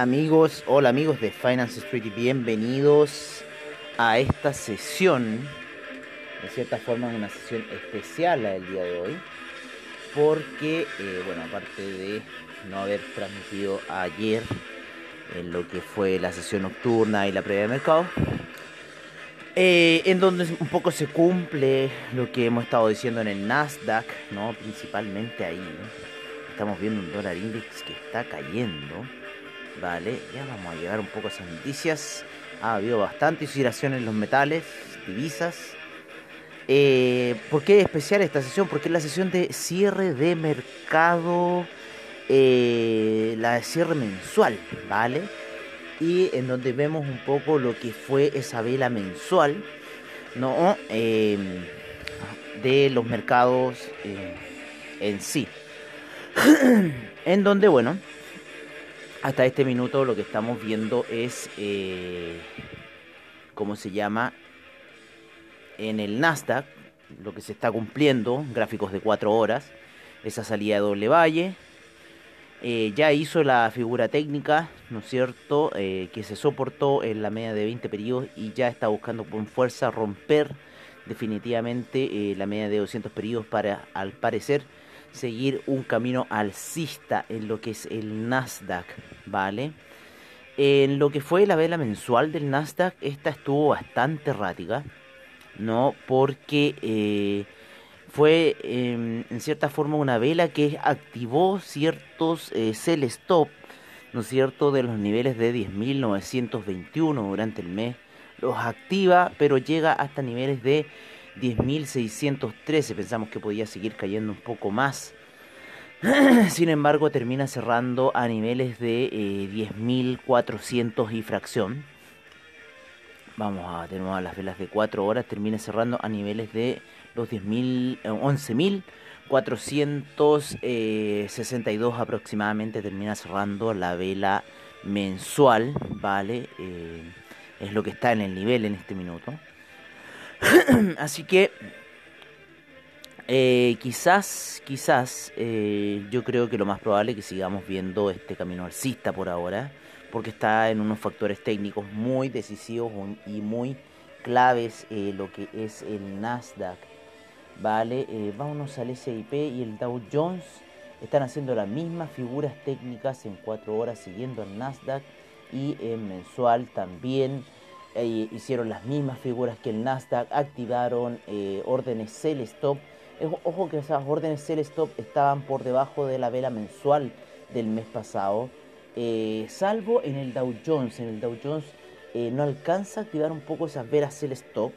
Amigos, hola amigos de Finance Street bienvenidos a esta sesión, de cierta forma una sesión especial la del día de hoy, porque, eh, bueno, aparte de no haber transmitido ayer en lo que fue la sesión nocturna y la previa de mercado, eh, en donde un poco se cumple lo que hemos estado diciendo en el Nasdaq, ¿no? Principalmente ahí, Estamos viendo un dólar index que está cayendo Vale, ya vamos a llegar un poco a esas noticias. Ha habido bastante oscilación en los metales, divisas. Eh, ¿Por qué es especial esta sesión? Porque es la sesión de cierre de mercado, eh, la de cierre mensual, ¿vale? Y en donde vemos un poco lo que fue esa vela mensual, ¿no? Em, de los mercados eh, en sí. en donde, bueno, hasta este minuto lo que estamos viendo es, eh, ¿cómo se llama? En el Nasdaq, lo que se está cumpliendo, gráficos de 4 horas, esa salida de doble valle. Eh, ya hizo la figura técnica, ¿no es cierto?, eh, que se soportó en la media de 20 periodos y ya está buscando con fuerza romper definitivamente la media de 200 periodos para, al parecer, seguir un camino alcista en lo que es el Nasdaq, ¿vale? En lo que fue la vela mensual del Nasdaq, esta estuvo bastante errática, ¿no? Porque eh, fue em, en cierta forma una vela que activó ciertos eh, sell stop, ¿no es cierto?, de los niveles de 10.921 durante el mes. Los activa, pero llega hasta niveles de 10.613. Pensamos que podía seguir cayendo un poco más. Sin embargo, termina cerrando a niveles de 10.400 eh, y fracción. Vamos a tener a las velas de 4 horas. Termina cerrando a niveles de los 10.000, 11.462 eh, aproximadamente. Termina cerrando la vela mensual, ¿vale? Eh, es lo que está en el nivel en este minuto. Así que eh, quizás, quizás, eh, yo creo que lo más probable es que sigamos viendo este camino alcista por ahora, porque está en unos factores técnicos muy decisivos y muy claves eh, lo que es el Nasdaq. Vale, vámonos al SIP y el Dow Jones. Están haciendo las mismas figuras técnicas en 4 horas siguiendo al Nasdaq y en mensual también eh, hicieron las mismas figuras que el Nasdaq, activaron eh, órdenes sell stop. Ojo que esas órdenes sell stop estaban por debajo de la vela mensual del mes pasado, eh, salvo en el Dow Jones. En el Dow Jones no alcanza a activar un poco esas velas sell stop,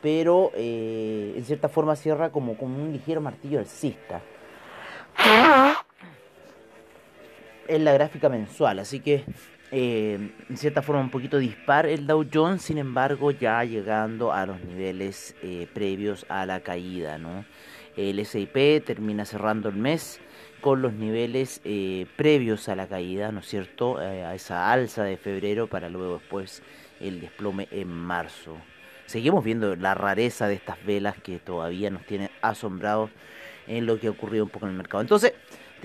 pero en cierta forma cierra como un ligero martillo alcista. En la gráfica mensual, así que eh, en cierta forma un poquito dispar el Dow Jones, sin embargo ya llegando a los niveles eh, previos a la caída, ¿no? El S&P termina cerrando el mes con los niveles eh, previos a la caída, ¿no es cierto? a esa alza de febrero para luego después el desplome en marzo. Seguimos viendo la rareza de estas velas que todavía nos tienen asombrados en lo que ha ocurrido un poco en el mercado. Entonces,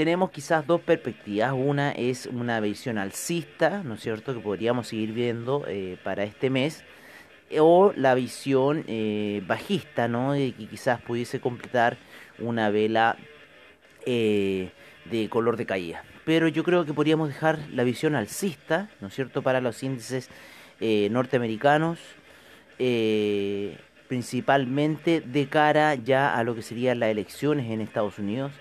tenemos quizás dos perspectivas. Una es una visión alcista, ¿no es cierto?, que podríamos seguir viendo eh, para este mes. O la visión eh, bajista, ¿no?, de que quizás pudiese completar una vela eh, de color de caída. Pero yo creo que podríamos dejar la visión alcista, ¿no es cierto?, para los índices norteamericanos. principalmente de cara ya a lo que serían las elecciones en Estados Unidos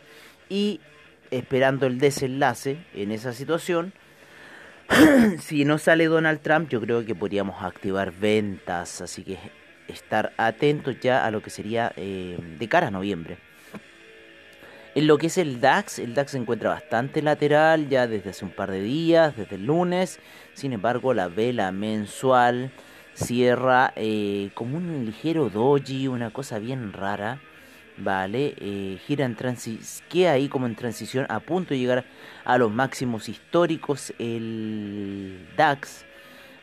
y esperando el desenlace en esa situación. si no sale Donald Trump, yo creo que podríamos activar ventas, así que estar atentos ya a lo que sería eh, de cara a noviembre. En lo que es el DAX, el DAX se encuentra bastante lateral ya desde hace un par de días, desde el lunes. Sin embargo, la vela mensual cierra eh, como un ligero doji, una cosa bien rara. Vale, eh, gira en transición, queda ahí como en transición a punto de llegar a los máximos históricos el DAX.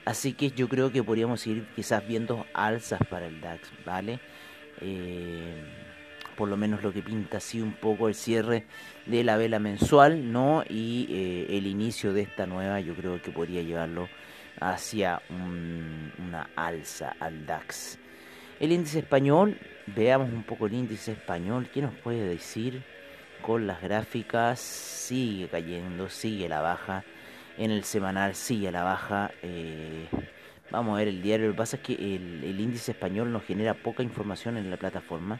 Así que yo creo que podríamos ir quizás viendo alzas para el DAX, ¿vale? Eh, por lo menos lo que pinta así un poco el cierre de la vela mensual, ¿no? Y eh, el inicio de esta nueva yo creo que podría llevarlo hacia una alza al DAX. El índice español, veamos un poco el índice español, ¿qué nos puede decir? Con las gráficas sigue cayendo, sigue la baja, en el semanal sigue la baja. Eh, vamos a ver el diario, lo que pasa es que el, índice español nos genera poca información en la plataforma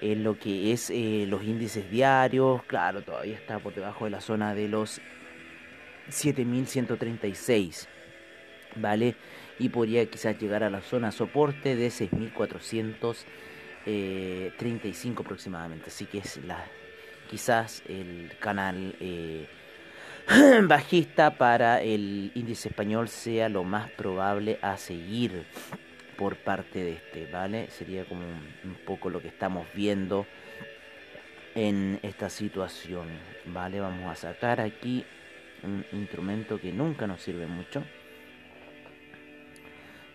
en lo que es eh, los índices diarios, claro, todavía está por debajo de la zona de los 7136, ¿vale? Y podría quizás llegar a la zona soporte de 6435 eh, aproximadamente, así que es la quizás el canal eh, bajista para el índice español sea lo más probable a seguir por parte de este, ¿vale? Sería como un, poco lo que estamos viendo en esta situación, ¿vale? Vamos a sacar aquí un instrumento que nunca nos sirve mucho.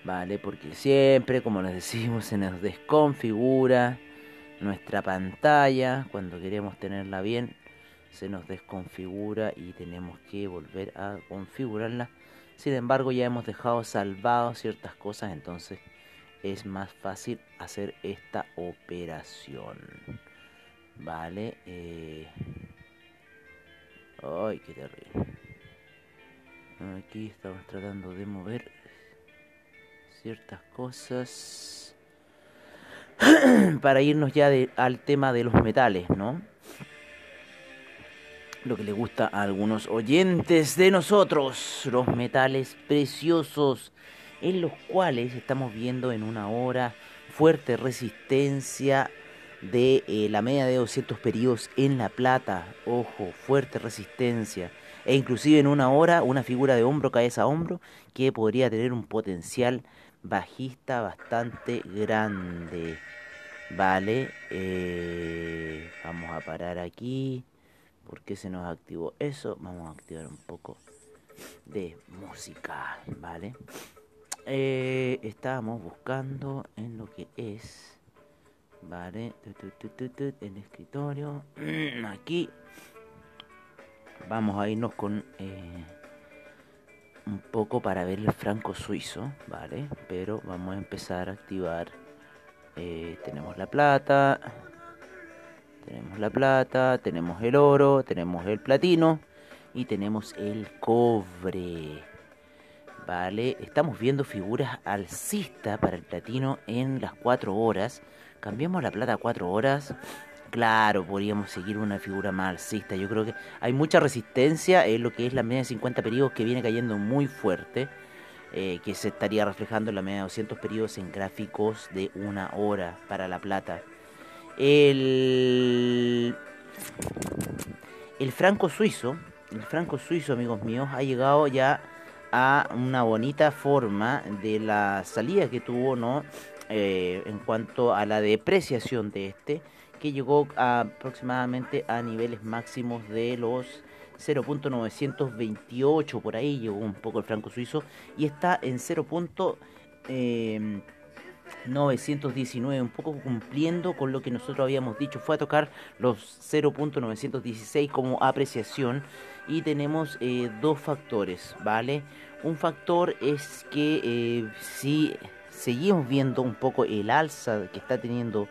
¿Vale? Porque siempre, como les decimos, se nos desconfigura nuestra pantalla. Cuando queremos tenerla bien, se nos desconfigura y tenemos que volver a configurarla. Sin embargo, ya hemos dejado salvado ciertas cosas, entonces es más fácil hacer esta operación. Vale. Eh... Ay, qué terrible. Aquí estamos tratando de mover ciertas cosas para irnos ya al tema de los metales, ¿no? Lo que le gusta a algunos oyentes de nosotros, los metales preciosos en los cuales estamos viendo en una hora fuerte resistencia de eh, la media de 200 periodos en la plata, ojo, fuerte resistencia, e inclusive en una hora una figura de hombro, cabeza a hombro, que podría tener un potencial bajista bastante grande. Vale, eh, vamos a parar aquí, porque se nos activó eso, vamos a activar un poco de música, ¿vale? eh, estábamos buscando en lo que es, vale, el escritorio, aquí. Vamos a irnos con eh, un poco para ver el franco suizo, vale, pero vamos a empezar a activar, eh, tenemos la plata, tenemos la plata, tenemos el oro, tenemos el platino y tenemos el cobre. Vale, estamos viendo figuras alcistas para el platino en las 4 horas. Cambiamos la plata a 4 horas. Claro, podríamos seguir una figura más alcista. Yo creo que hay mucha resistencia en lo que es la media de 50 periodos que viene cayendo muy fuerte. Eh, que se estaría reflejando en la media de 200 periodos en gráficos de una hora para la plata. El, el franco suizo, el franco suizo, amigos míos, ha llegado ya a una bonita forma de la salida que tuvo no eh, en cuanto a la depreciación de este que llegó aproximadamente a niveles máximos de los 0.928 por ahí llegó un poco el franco suizo y está en 0.919 un poco cumpliendo con lo que nosotros habíamos dicho fue a tocar los 0.916 como apreciación y tenemos eh, dos factores, ¿vale? Un factor es que eh, si seguimos viendo un poco el alza que está teniendo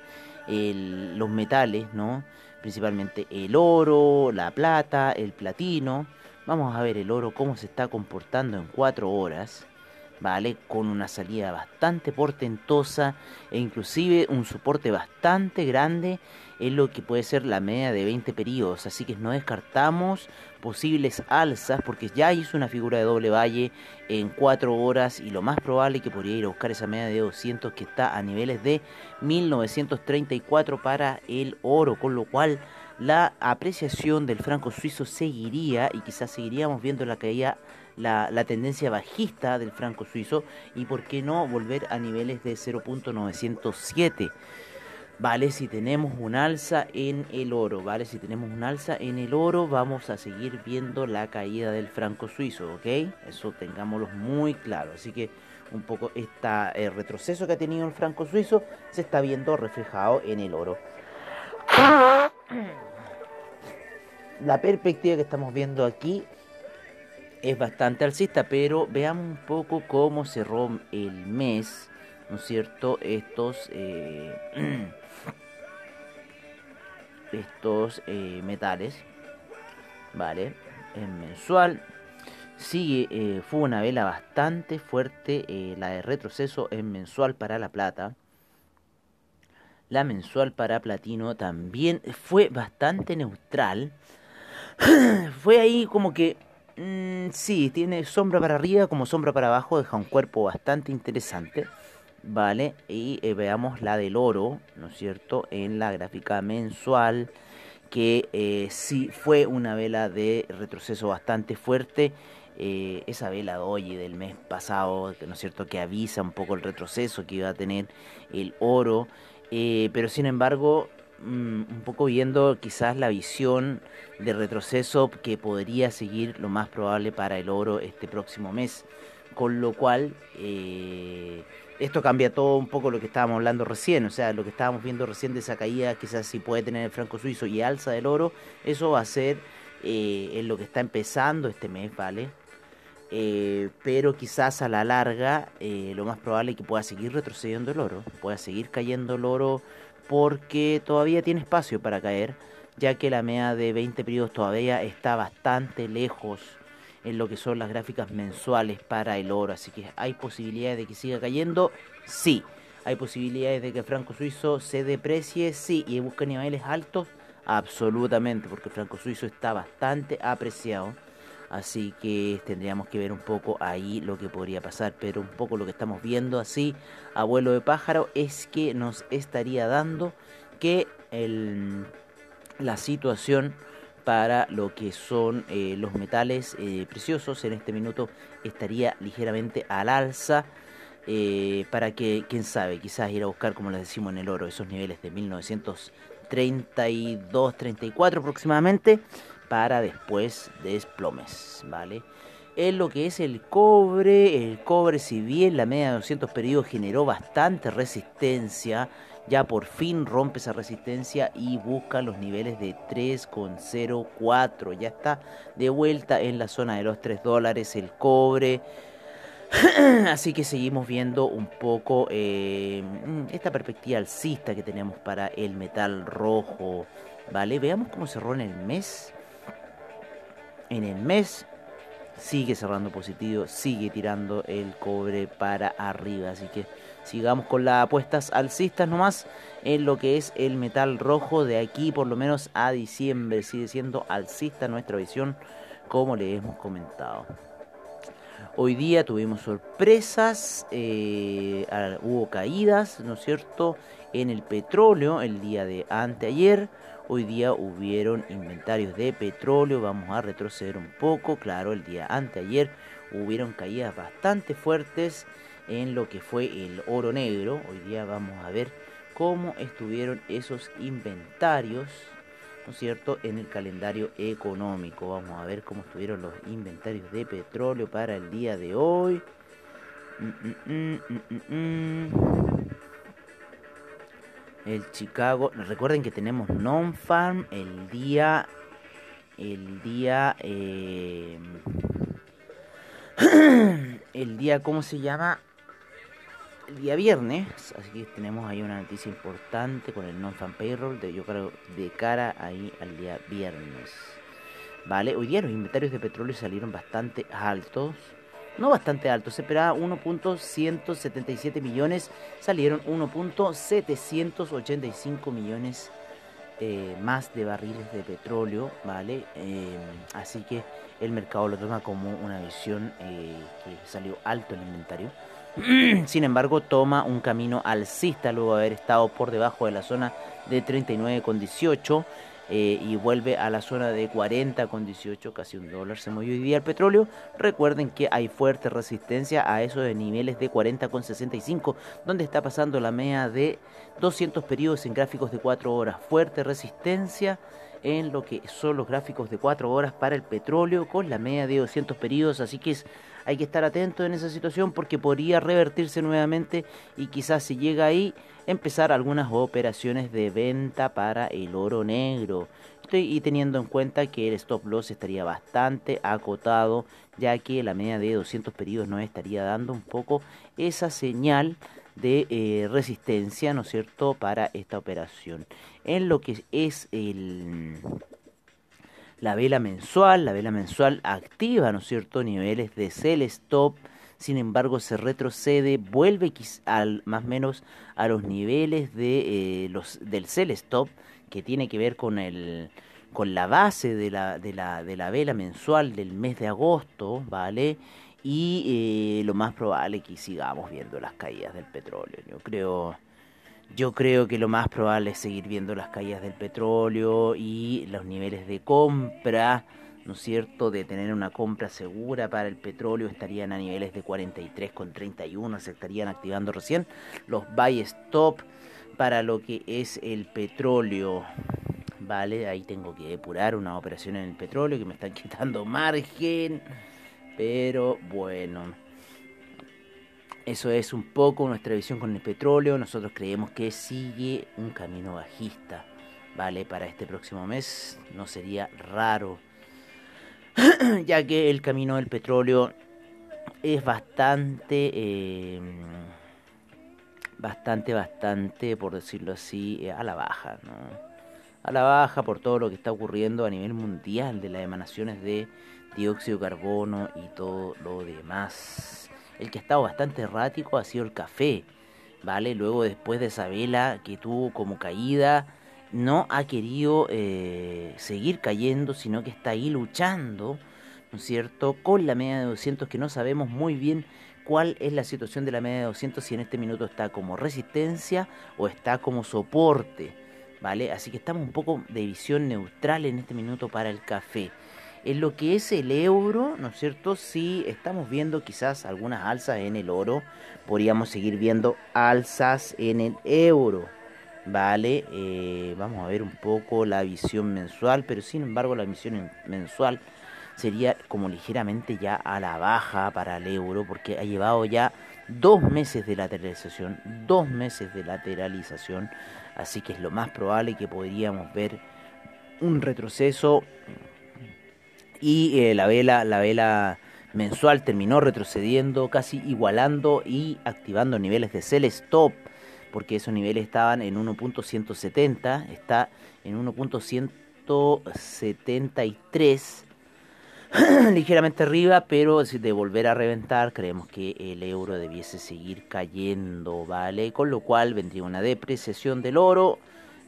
los metales, ¿no? Principalmente el oro, la plata, el platino. Vamos a ver el oro cómo se está comportando en cuatro horas, ¿vale? Con una salida bastante portentosa e inclusive un soporte bastante grande en lo que puede ser la media de 20 periodos. Así que no descartamos posibles alzas porque ya hizo una figura de doble valle en 4 horas y lo más probable que podría ir a buscar esa media de 200 que está a niveles de 1934 para el oro, con lo cual la apreciación del franco suizo seguiría y quizás seguiríamos viendo la caída la, tendencia bajista del franco suizo y por qué no volver a niveles de 0.907. Vale, si tenemos un alza en el oro, vale, si tenemos un alza en el oro, vamos a seguir viendo la caída del franco suizo, ¿ok? Eso tengámoslo muy claro. Así que un poco este retroceso que ha tenido el franco suizo se está viendo reflejado en el oro. La perspectiva que estamos viendo aquí es bastante alcista, pero veamos un poco cómo cerró el mes, ¿no es cierto? Estos, eh, estos eh, metales, ¿vale? En mensual. Sigue, eh, fue una vela bastante fuerte, la de retroceso en mensual para la plata. La mensual para platino también fue bastante neutral. fue ahí como que Mm, sí, tiene sombra para arriba como sombra para abajo, deja un cuerpo bastante interesante. Vale, y eh, veamos la del oro, ¿no es cierto? En la gráfica mensual, que eh, sí fue una vela de retroceso bastante fuerte. Eh, esa vela de hoy del mes pasado, ¿no es cierto? Que avisa un poco el retroceso que iba a tener el oro. pero sin embargo, un poco viendo quizás la visión de retroceso que podría seguir lo más probable para el oro este próximo mes. Con lo cual, eh, esto cambia todo un poco lo que estábamos hablando recién, o sea, lo que estábamos viendo recién de esa caída, quizás si puede tener el franco suizo y alza del oro, eso va a ser eh, en lo que está empezando este mes, ¿vale? Eh, pero quizás a la larga lo más probable es que pueda seguir retrocediendo el oro, pueda seguir cayendo el oro porque todavía tiene espacio para caer, ya que la media de 20 periodos todavía está bastante lejos en lo que son las gráficas mensuales para el oro, así que hay posibilidades de que siga cayendo, sí. Hay posibilidades de que el franco suizo se deprecie, sí, y busque niveles altos, absolutamente, porque el franco suizo está bastante apreciado. Así que tendríamos que ver un poco ahí lo que podría pasar. Pero un poco lo que estamos viendo así, abuelo de pájaro, es que nos estaría dando que el, la situación para lo que son eh, los metales eh, preciosos en este minuto estaría ligeramente al alza. Eh, para que, quién sabe, quizás ir a buscar, como les decimos en el oro, esos niveles de 1932-34 aproximadamente para después desplomes, ¿vale? En lo que es el cobre, el cobre si bien la media de 200 periodos generó bastante resistencia, ya por fin rompe esa resistencia y busca los niveles de 3,04. Ya está de vuelta en la zona de los 3 dólares el cobre. Así que seguimos viendo un poco eh, esta perspectiva alcista que tenemos para el metal rojo. ¿Vale? Veamos cómo cerró en el mes en el mes. Sigue cerrando positivo, sigue tirando el cobre para arriba. Así que sigamos con las apuestas alcistas nomás en lo que es el metal rojo de aquí por lo menos a diciembre. Sigue siendo alcista nuestra visión como le hemos comentado. Hoy día tuvimos sorpresas, eh, hubo caídas, ¿no es cierto?, en el petróleo el día de anteayer. Hoy día hubieron inventarios de petróleo, vamos a retroceder un poco, claro, el día anteayer hubieron caídas bastante fuertes en lo que fue el oro negro. Hoy día vamos a ver cómo estuvieron esos inventarios, ¿no es cierto?, en el calendario económico. Vamos a ver cómo estuvieron los inventarios de petróleo para el día de hoy. Mm, mm, mm, el Chicago. Recuerden que tenemos non-farm el día. El día. Eh, el día, ¿cómo se llama? El día viernes. Así que tenemos ahí una noticia importante con el non-farm payroll. De, yo creo de cara ahí al día viernes. Vale, hoy día los inventarios de petróleo salieron bastante altos. No bastante alto, se esperaba 1.177 millones, salieron 1.785 millones eh, más de barriles de petróleo, ¿vale? Eh, así que el mercado lo toma como una visión eh, que salió alto el inventario. Sin embargo, toma un camino alcista luego de haber estado por debajo de la zona de 39,18 eh, y vuelve a la zona de 40 con 18, casi un dólar se movió hoy día el petróleo. Recuerden que hay fuerte resistencia a esos niveles de 40 con 65, donde está pasando la media de 200 periodos en gráficos de 4 horas. Fuerte resistencia en lo que son los gráficos de 4 horas para el petróleo con la media de 200 periodos, así que es hay que estar atento en esa situación porque podría revertirse nuevamente y quizás si llega ahí empezar algunas operaciones de venta para el oro negro. y teniendo en cuenta que el stop loss estaría bastante acotado ya que la media de 200 periodos nos estaría dando un poco esa señal de eh, resistencia, ¿no es cierto?, para esta operación. En lo que es el la vela mensual, la vela mensual activa, ¿no es cierto?, niveles de sell stop, sin embargo se retrocede, vuelve al, más o menos a los niveles de, eh, los, del sell stop, que tiene que ver con el con la base de la, de la, de la vela mensual del mes de agosto, ¿vale? Y eh, lo más probable es que sigamos viendo las caídas del petróleo. Yo creo yo creo que lo más probable es seguir viendo las caídas del petróleo y los niveles de compra, ¿no es cierto?, de tener una compra segura para el petróleo estarían a niveles de 43,31, se estarían activando recién los buy stop para lo que es el petróleo. Vale, ahí tengo que depurar una operación en el petróleo que me están quitando margen, pero bueno. Eso es un poco nuestra visión con el petróleo. Nosotros creemos que sigue un camino bajista, ¿vale? Para este próximo mes no sería raro, ya que el camino del petróleo es bastante, eh, bastante, bastante, por decirlo así, eh, a la baja, ¿no? A la baja por todo lo que está ocurriendo a nivel mundial de las emanaciones de dióxido de carbono y todo lo demás. El que ha estado bastante errático ha sido el café, ¿vale? Luego después de esa vela que tuvo como caída, no ha querido eh, seguir cayendo, sino que está ahí luchando, ¿no es cierto? Con la media de 200 que no sabemos muy bien cuál es la situación de la media de 200, si en este minuto está como resistencia o está como soporte, ¿vale? Así que estamos un poco de visión neutral en este minuto para el café. En lo que es el euro, ¿no es cierto? Si estamos viendo quizás algunas alzas en el oro, podríamos seguir viendo alzas en el euro. Vale, eh, vamos a ver un poco la visión mensual, pero sin embargo la visión mensual sería como ligeramente ya a la baja para el euro, porque ha llevado ya dos meses de lateralización, dos meses de lateralización, así que es lo más probable que podríamos ver un retroceso y eh, la vela la vela mensual terminó retrocediendo, casi igualando y activando niveles de sell stop, porque esos niveles estaban en 1.170, está en 1.173, ligeramente arriba, pero de volver a reventar, creemos que el euro debiese seguir cayendo, ¿vale? Con lo cual vendría una depreciación del oro,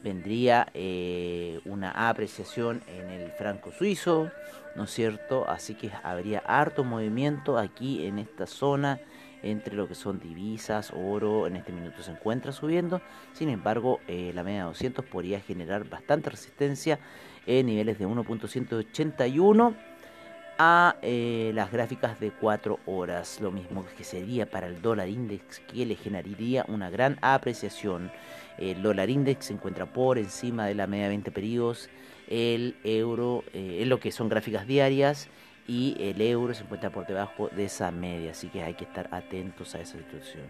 vendría eh, una apreciación en el franco suizo, ¿no es cierto? Así que habría harto movimiento aquí en esta zona entre lo que son divisas, oro, en este minuto se encuentra subiendo, sin embargo eh, la media de 200 podría generar bastante resistencia en niveles de 1.181 a eh, las gráficas de 4 horas, lo mismo que sería para el dólar index que le generaría una gran apreciación. El dólar index se encuentra por encima de la media de 20 periodos el euro eh, es lo que son gráficas diarias y el euro se encuentra por debajo de esa media, así que hay que estar atentos a esa situación.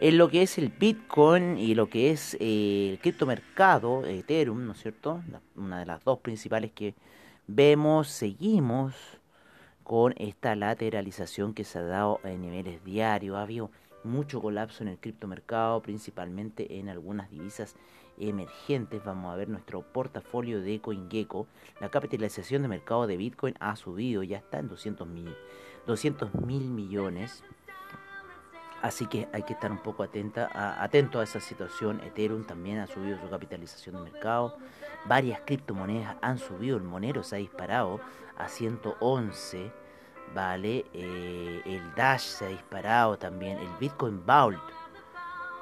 En lo que es el Bitcoin y lo que es eh, el criptomercado, Ethereum, ¿no es cierto? una de las dos principales que vemos, seguimos con esta lateralización que se ha dado en niveles diarios. Ha habido mucho colapso en el criptomercado, principalmente en algunas divisas emergentes, vamos a ver nuestro portafolio de CoinGecko. La capitalización de mercado de Bitcoin ha subido, ya está en 200 mil 200 mil millones. Así que hay que estar un poco atenta, atento a esa situación. Ethereum también ha subido su capitalización de mercado. Varias criptomonedas han subido. El Monero se ha disparado a 111. Vale. Eh, el Dash se ha disparado también. El Bitcoin Vault.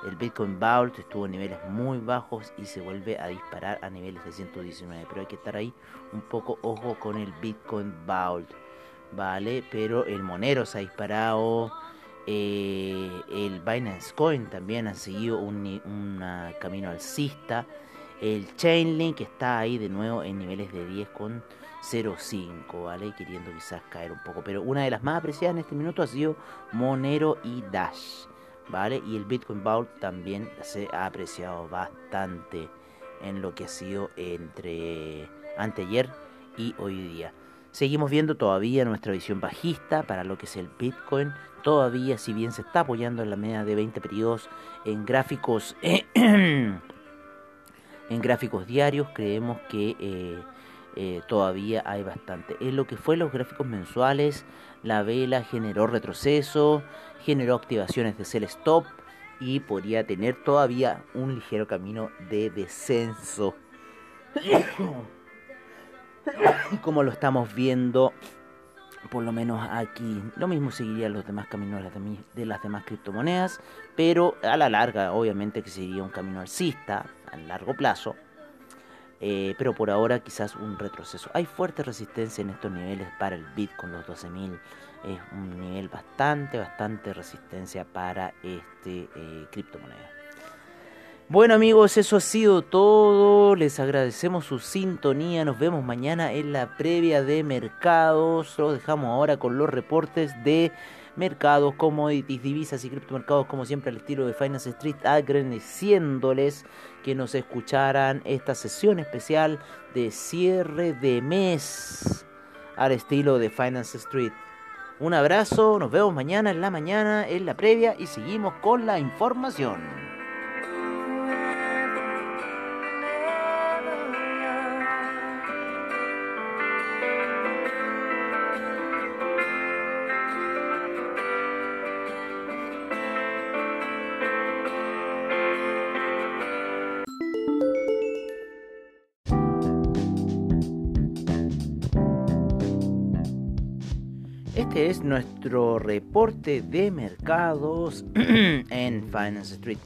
El Bitcoin Vault estuvo en niveles muy bajos y se vuelve a disparar a niveles de 119. Pero hay que estar ahí un poco ojo con el Bitcoin Vault. Vale. Pero el Monero se ha disparado. Eh, el Binance Coin también ha seguido un, camino alcista. El Chainlink está ahí de nuevo en niveles de 10,05, ¿vale? Queriendo quizás caer un poco. Pero una de las más apreciadas en este minuto ha sido Monero y Dash, ¿vale? Y el Bitcoin Vault también se ha apreciado bastante en lo que ha sido entre anteayer y hoy día. Seguimos viendo todavía nuestra visión bajista para lo que es el Bitcoin. Todavía, si bien se está apoyando en la media de 20 periodos en gráficos, en gráficos diarios, creemos que eh, eh, todavía hay bastante. En lo que fue los gráficos mensuales, la vela generó retroceso, generó activaciones de sell stop y podría tener todavía un ligero camino de descenso. como lo estamos viendo por lo menos aquí lo mismo seguiría los demás caminos de las demás criptomonedas pero a la larga obviamente que sería un camino alcista a largo plazo eh, pero por ahora quizás un retroceso hay fuerte resistencia en estos niveles para el Bitcoin los 12.000 es un nivel bastante bastante resistencia para este eh, criptomoneda bueno amigos, eso ha sido todo. Les agradecemos su sintonía. Nos vemos mañana en la previa de mercados. Los dejamos ahora con los reportes de mercados, commodities, divisas y criptomercados, como siempre al estilo de Finance Street, agradeciéndoles que nos escucharan esta sesión especial de cierre de mes al estilo de Finance Street. Un abrazo, nos vemos mañana en la mañana en la previa y seguimos con la información. Este es nuestro reporte de mercados en Finance Street.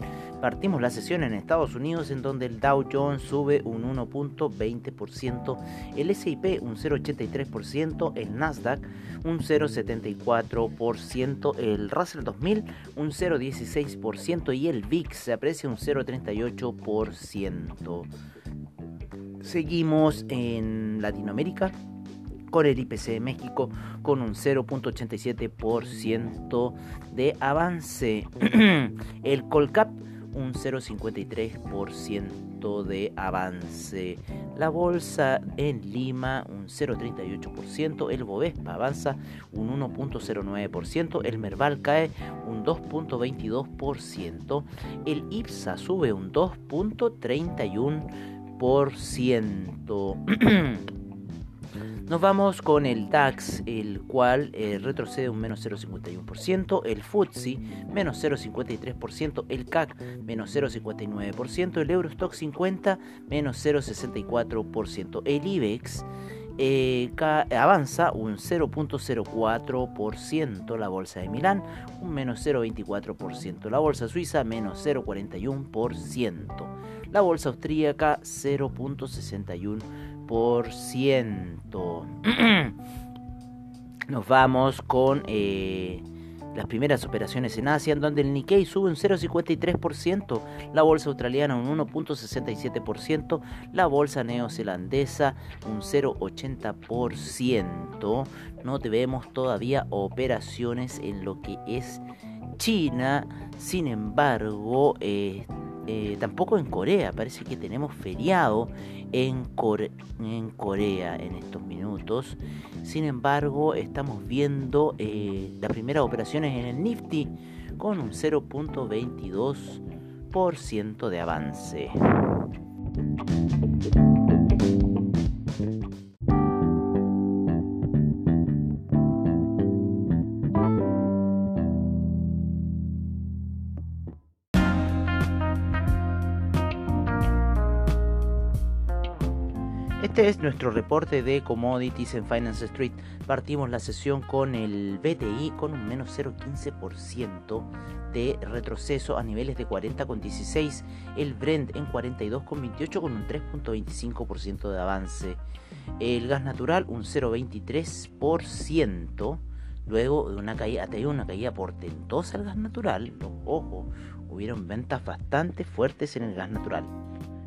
Partimos la sesión en Estados Unidos en donde el Dow Jones sube un 1.20%, el SIP un 0.83%, el Nasdaq un 0.74%, el Russell 2000 un 0.16% y el VIX se aprecia un 0.38%. Seguimos en Latinoamérica con el IPC de México con un 0.87% de avance. el Colcap un 0.53% de avance. La bolsa en Lima un 0.38%, el Bovespa avanza un 1.09%, el Merval cae un 2.22%, el IPSA sube un 2.31%. Nos vamos con el DAX, el cual eh, retrocede un menos 0,51%, el FTSE menos 0,53%, el CAC menos 0,59%, el Eurostock 50 menos 0,64%, el IBEX eh, avanza un 0.04%, la bolsa de Milán un menos 0.24%, la bolsa suiza menos 0.41%, la bolsa austríaca 0.61%. Nos vamos con eh, las primeras operaciones en Asia, en donde el Nikkei sube un 0,53%, la bolsa australiana un 1,67%, la bolsa neozelandesa un 0,80%. No vemos todavía operaciones en lo que es China, sin embargo, eh, eh, tampoco en Corea, parece que tenemos feriado en, en Corea en estos minutos. Sin embargo, estamos viendo eh, las primeras operaciones en el Nifty con un 0.22% de avance. Este es nuestro reporte de commodities en Finance Street. Partimos la sesión con el BTI con un menos 0,15% de retroceso a niveles de 40,16. El Brent en 42,28 con un 3,25% de avance. El gas natural un 0,23%. Luego de una caída, ha una caída portentosa el gas natural. Ojo, hubieron ventas bastante fuertes en el gas natural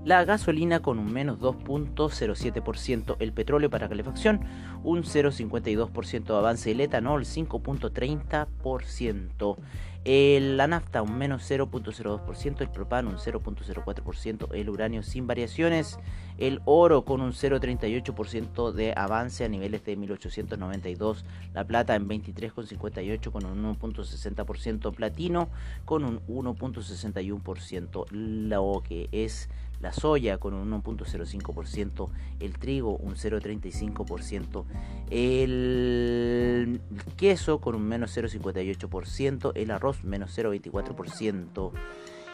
la gasolina con un menos 2.07%, el petróleo para calefacción un 0.52% de avance, el etanol 5.30%, la nafta un menos 0.02%, el propano un 0.04%, el uranio sin variaciones, el oro con un 0.38% de avance a niveles de 1892, la plata en 23.58 con un 1.60%, platino con un 1.61%, lo que es la soya con un 1.05%, el trigo un 0.35%, el queso con un menos 0.58%, el arroz menos 0.24%,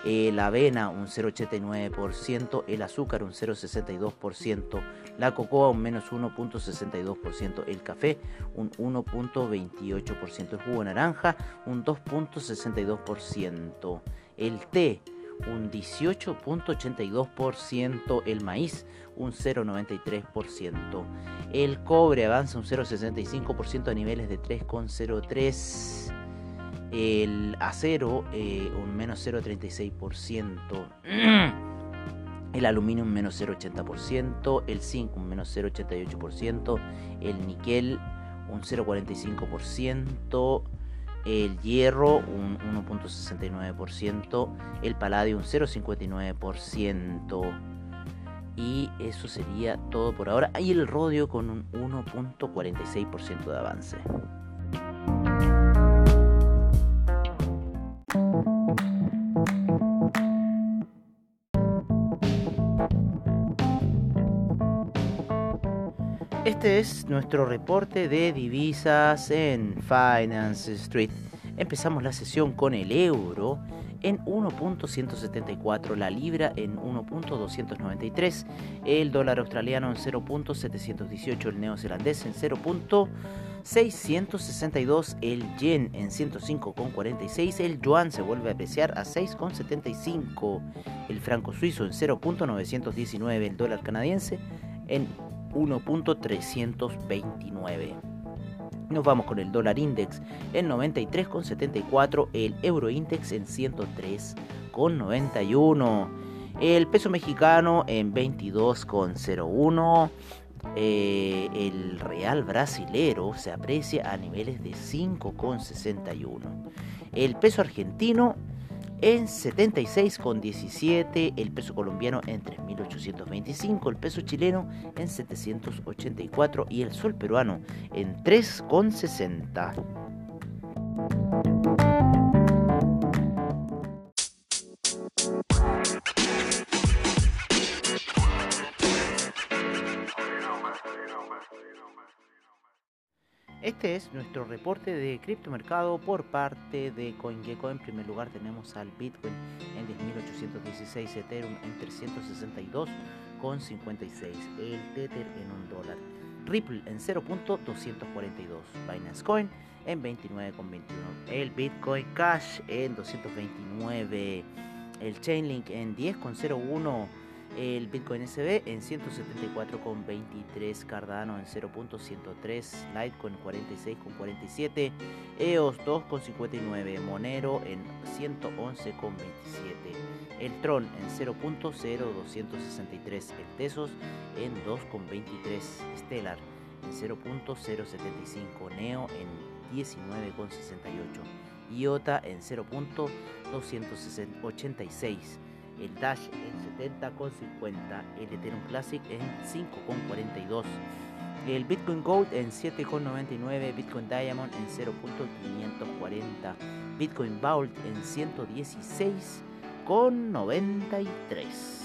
la avena un 0,89%, el azúcar un 0,62%, la cocoa un menos 1,62%, el café un 1,28%, el jugo naranja un 2,62%, el té un 18.82%, el maíz un 0.93%, el cobre avanza un 0.65% a niveles de 3.03%, el acero eh, un menos 0.36%, el aluminio un menos 0.80%, el zinc un menos 0.88%, el níquel un 0.45%, el hierro un 1.69%, el paladio un 0.59% y eso sería todo por ahora. Y el rodio con un 1.46% de avance. Este es nuestro reporte de divisas en Finance Street. Empezamos la sesión con el euro en 1.174, la libra en 1.293, el dólar australiano en 0.718, el neozelandés en 0.662, el yen en 105.46, el yuan se vuelve a apreciar a 6.75, el franco suizo en 0.919, el dólar canadiense en 1.329. Nos vamos con el dólar index en 93,74, el euro index en 103,91, el peso mexicano en 22,01. Eh, el real brasilero se aprecia a niveles de 5,61. El peso argentino en 76,17, el peso colombiano en 3.825, el peso chileno en 784 y el sol peruano en 3,60. Este es nuestro reporte de criptomercado por parte de CoinGecko. En primer lugar tenemos al Bitcoin en 10.816, Ethereum en 362,56, el Tether en un dólar, Ripple en 0.242, Binance Coin en 29,21, el Bitcoin Cash en 229, el Chainlink en 10,01 el Bitcoin SB en 174,23, Cardano en 0.103, Litecoin 46,47, EOS 2,59, Monero en 111,27, el Tron en 0.0263, el Tesos en 2,23, Stellar en 0.075, Neo en 19,68, IOTA en 0.286, el Dash en 70,50, el Ethereum Classic en 5,42, el Bitcoin Gold en 7,99, Bitcoin Diamond en 0.540, Bitcoin Vault en 116,93.